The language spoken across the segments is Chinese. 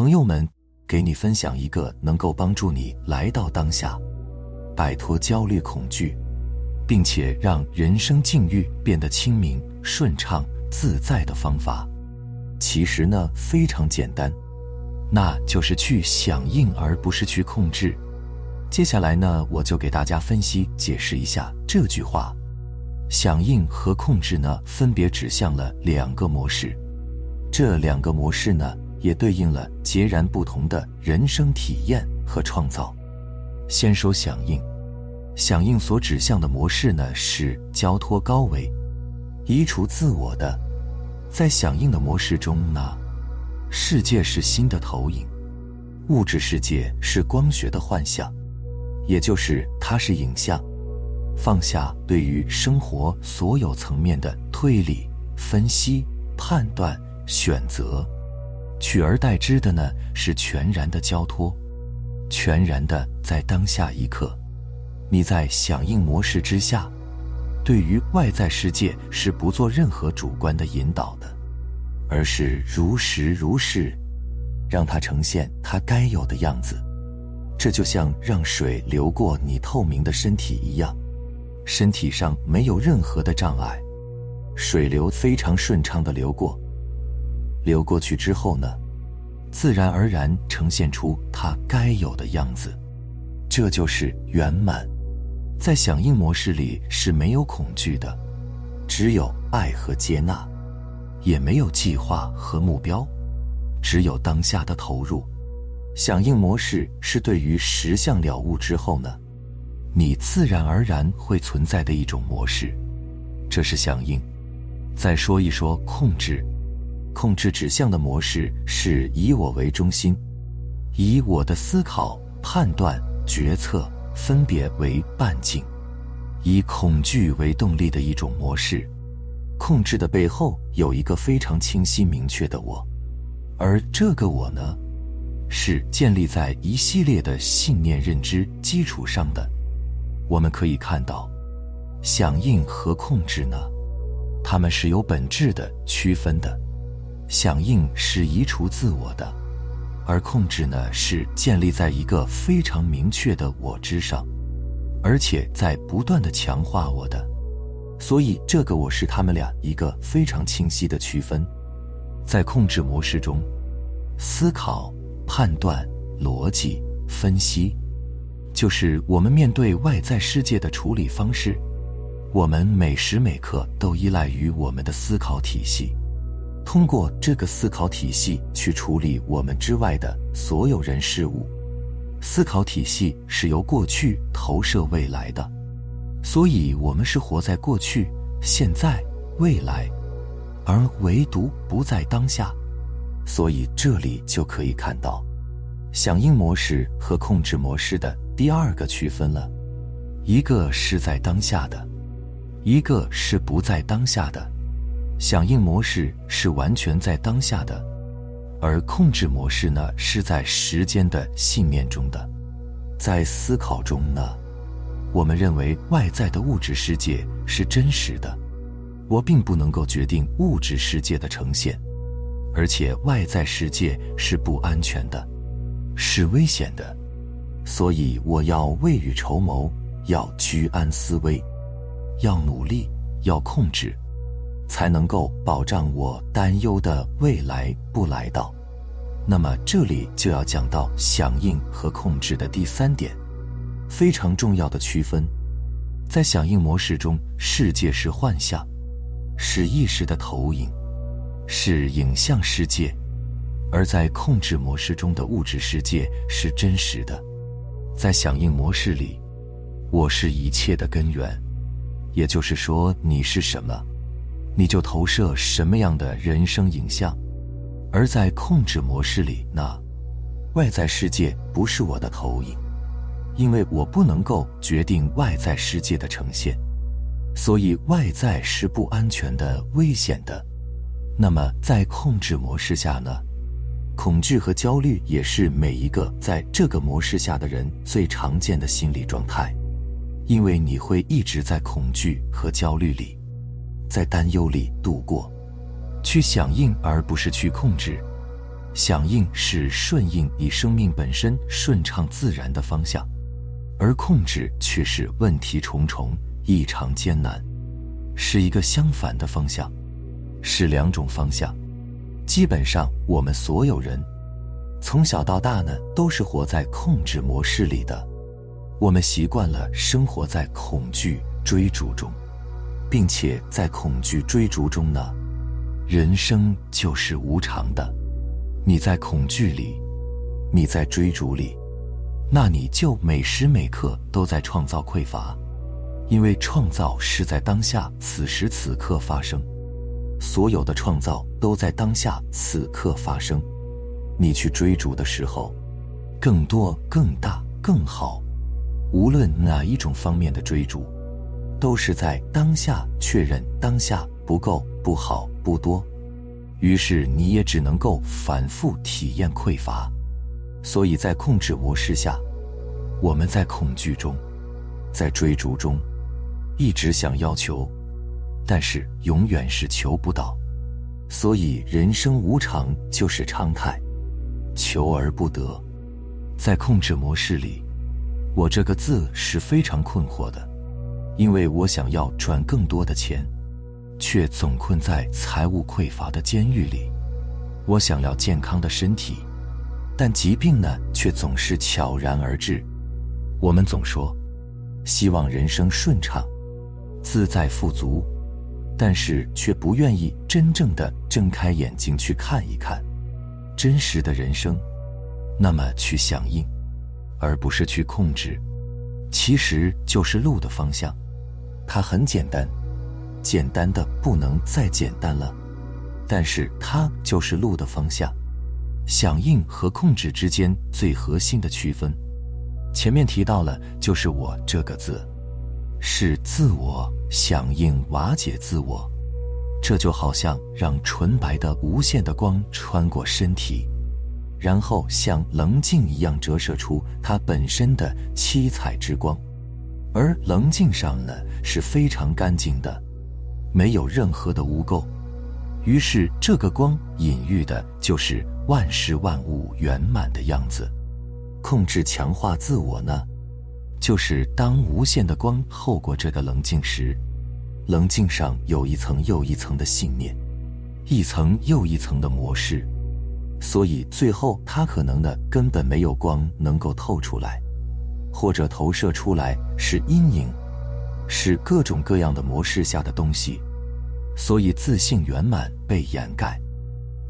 朋友们，给你分享一个能够帮助你来到当下，摆脱焦虑恐惧，并且让人生境遇变得清明、顺畅、自在的方法。其实呢，非常简单，那就是去响应，而不是去控制。接下来呢，我就给大家分析解释一下这句话：响应和控制呢，分别指向了两个模式，这两个模式呢，也对应了截然不同的人生体验和创造。先说响应，响应所指向的模式呢，是交托高维、移除自我的。在响应的模式中呢，世界是心的投影，物质世界是光学的幻象。也就是它是影像，放下对于生活所有层面的推理、分析、判断、选择，取而代之的呢是全然的交托，全然的在当下一刻，你在响应模式之下，对于外在世界是不做任何主观的引导的，而是如实如是，让它呈现它该有的样子。这就像让水流过你透明的身体一样，身体上没有任何的障碍，水流非常顺畅的流过。流过去之后呢，自然而然呈现出它该有的样子，这就是圆满。在响应模式里是没有恐惧的，只有爱和接纳，也没有计划和目标，只有当下的投入。响应模式是对于实相了悟之后呢，你自然而然会存在的一种模式，这是响应。再说一说控制，控制指向的模式是以我为中心，以我的思考、判断、决策分别为半径，以恐惧为动力的一种模式。控制的背后有一个非常清晰明确的我，而这个我呢？是建立在一系列的信念认知基础上的。我们可以看到，响应和控制呢，它们是有本质的区分的。响应是移除自我的，而控制呢是建立在一个非常明确的我之上，而且在不断的强化我的。所以，这个我是他们俩一个非常清晰的区分。在控制模式中，思考。判断、逻辑、分析，就是我们面对外在世界的处理方式。我们每时每刻都依赖于我们的思考体系，通过这个思考体系去处理我们之外的所有人事物。思考体系是由过去投射未来的，所以我们是活在过去、现在、未来，而唯独不在当下。所以这里就可以看到，响应模式和控制模式的第二个区分了，一个是在当下的，一个是不在当下的。响应模式是完全在当下的，而控制模式呢是在时间的信念中的。在思考中呢，我们认为外在的物质世界是真实的，我并不能够决定物质世界的呈现。而且外在世界是不安全的，是危险的，所以我要未雨绸缪，要居安思危，要努力，要控制，才能够保障我担忧的未来不来到。那么这里就要讲到响应和控制的第三点，非常重要的区分，在响应模式中，世界是幻象，是意识的投影。是影像世界，而在控制模式中的物质世界是真实的。在响应模式里，我是一切的根源，也就是说，你是什么，你就投射什么样的人生影像。而在控制模式里，那外在世界不是我的投影，因为我不能够决定外在世界的呈现，所以外在是不安全的、危险的。那么，在控制模式下呢？恐惧和焦虑也是每一个在这个模式下的人最常见的心理状态，因为你会一直在恐惧和焦虑里，在担忧里度过，去响应而不是去控制，响应是顺应你生命本身顺畅自然的方向，而控制却是问题重重、异常艰难，是一个相反的方向，是两种方向。基本上，我们所有人从小到大呢，都是活在控制模式里的。我们习惯了生活在恐惧追逐中，并且在恐惧追逐中呢，人生就是无常的。你在恐惧里，你在追逐里，那你就每时每刻都在创造匮乏，因为创造是在当下此时此刻发生。所有的创造都在当下此刻发生，你去追逐的时候，更多、更大、更好，无论哪一种方面的追逐，都是在当下确认当下不够、不好、不多，于是你也只能够反复体验匮乏。所以在控制模式下，我们在恐惧中，在追逐中，一直想要求。但是永远是求不到，所以人生无常就是常态，求而不得。在控制模式里，我这个字是非常困惑的，因为我想要赚更多的钱，却总困在财务匮乏的监狱里；我想要健康的身体，但疾病呢却总是悄然而至。我们总说，希望人生顺畅、自在、富足。但是却不愿意真正的睁开眼睛去看一看真实的人生，那么去响应，而不是去控制，其实就是路的方向。它很简单，简单的不能再简单了，但是它就是路的方向。响应和控制之间最核心的区分，前面提到了，就是我这个字。是自我响应瓦解自我，这就好像让纯白的无限的光穿过身体，然后像棱镜一样折射出它本身的七彩之光，而棱镜上呢是非常干净的，没有任何的污垢，于是这个光隐喻的就是万事万物圆满的样子。控制强化自我呢？就是当无限的光透过这个棱镜时，棱镜上有一层又一层的信念，一层又一层的模式，所以最后它可能的根本没有光能够透出来，或者投射出来是阴影，是各种各样的模式下的东西，所以自信圆满被掩盖，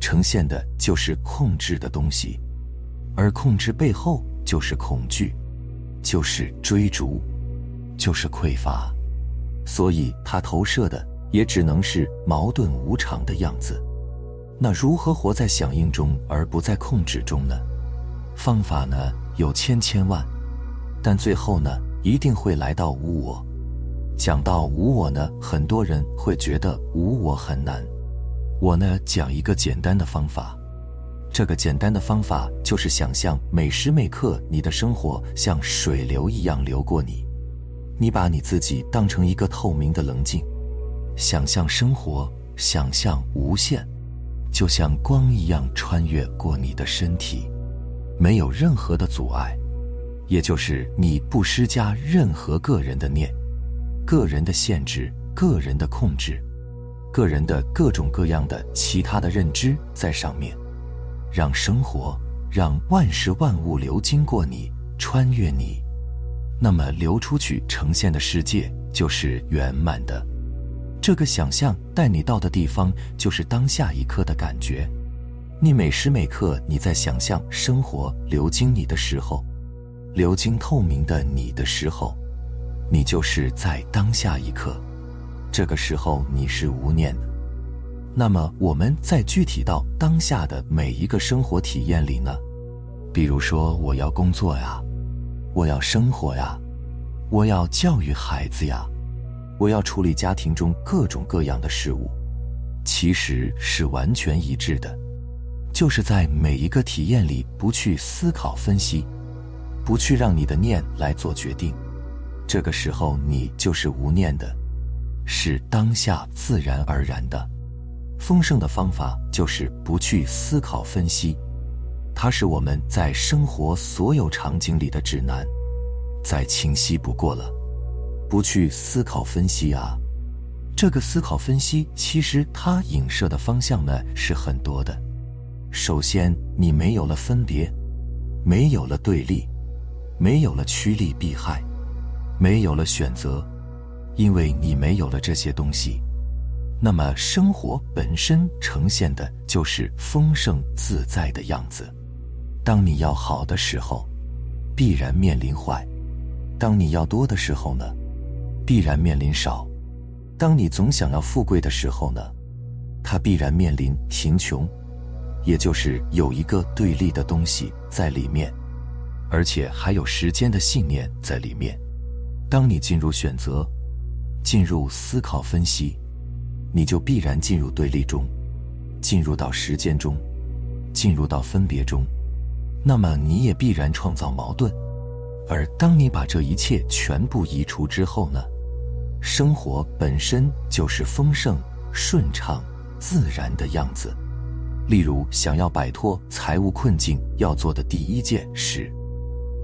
呈现的就是控制的东西，而控制背后就是恐惧。就是追逐，就是匮乏，所以它投射的也只能是矛盾无常的样子。那如何活在响应中而不在控制中呢？方法呢有千千万，但最后呢一定会来到无我。讲到无我呢，很多人会觉得无我很难。我呢讲一个简单的方法。这个简单的方法就是想象每时每刻你的生活像水流一样流过你，你把你自己当成一个透明的棱镜，想象生活，想象无限，就像光一样穿越过你的身体，没有任何的阻碍，也就是你不施加任何个人的念、个人的限制、个人的控制、个人的各种各样的其他的认知在上面。让生活，让万事万物流经过你，穿越你，那么流出去呈现的世界就是圆满的。这个想象带你到的地方，就是当下一刻的感觉。你每时每刻你在想象生活流经你的时候，流经透明的你的时候，你就是在当下一刻。这个时候你是无念的。那么我们在具体到当下的每一个生活体验里呢？比如说，我要工作呀，我要生活呀，我要教育孩子呀，我要处理家庭中各种各样的事物，其实是完全一致的，就是在每一个体验里不去思考分析，不去让你的念来做决定，这个时候你就是无念的，是当下自然而然的。丰盛的方法就是不去思考分析，它是我们在生活所有场景里的指南，再清晰不过了。不去思考分析啊，这个思考分析其实它影射的方向呢是很多的。首先，你没有了分别，没有了对立，没有了趋利避害，没有了选择，因为你没有了这些东西。那么，生活本身呈现的就是丰盛自在的样子。当你要好的时候，必然面临坏；当你要多的时候呢，必然面临少；当你总想要富贵的时候呢，它必然面临贫穷。也就是有一个对立的东西在里面，而且还有时间的信念在里面。当你进入选择，进入思考分析。你就必然进入对立中，进入到时间中，进入到分别中，那么你也必然创造矛盾。而当你把这一切全部移除之后呢？生活本身就是丰盛、顺畅、自然的样子。例如，想要摆脱财务困境，要做的第一件事，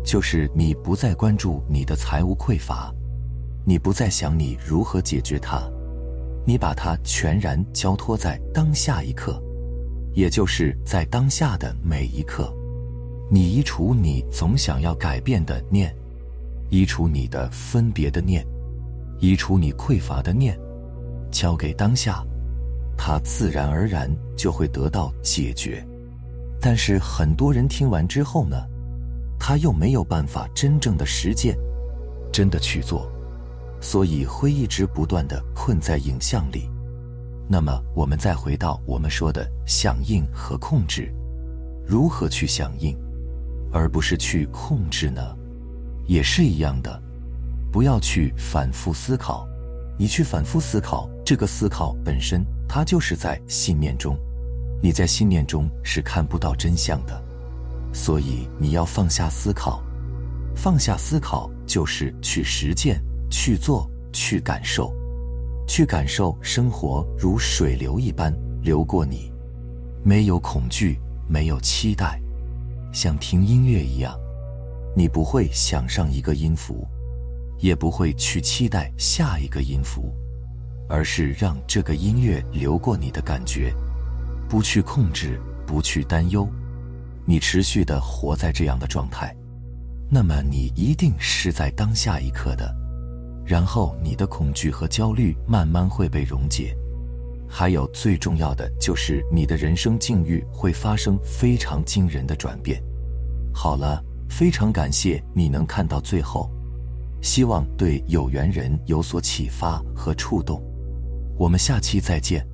就是你不再关注你的财务匮乏，你不再想你如何解决它。你把它全然交托在当下一刻，也就是在当下的每一刻。你移除你总想要改变的念，移除你的分别的念，移除你匮乏的念，交给当下，它自然而然就会得到解决。但是很多人听完之后呢，他又没有办法真正的实践，真的去做。所以会一直不断的困在影像里。那么，我们再回到我们说的响应和控制，如何去响应，而不是去控制呢？也是一样的，不要去反复思考。你去反复思考，这个思考本身它就是在信念中，你在信念中是看不到真相的。所以你要放下思考，放下思考就是去实践。去做，去感受，去感受生活如水流一般流过你，没有恐惧，没有期待，像听音乐一样，你不会想上一个音符，也不会去期待下一个音符，而是让这个音乐流过你的感觉，不去控制，不去担忧，你持续的活在这样的状态，那么你一定是在当下一刻的。然后你的恐惧和焦虑慢慢会被溶解，还有最重要的就是你的人生境遇会发生非常惊人的转变。好了，非常感谢你能看到最后，希望对有缘人有所启发和触动。我们下期再见。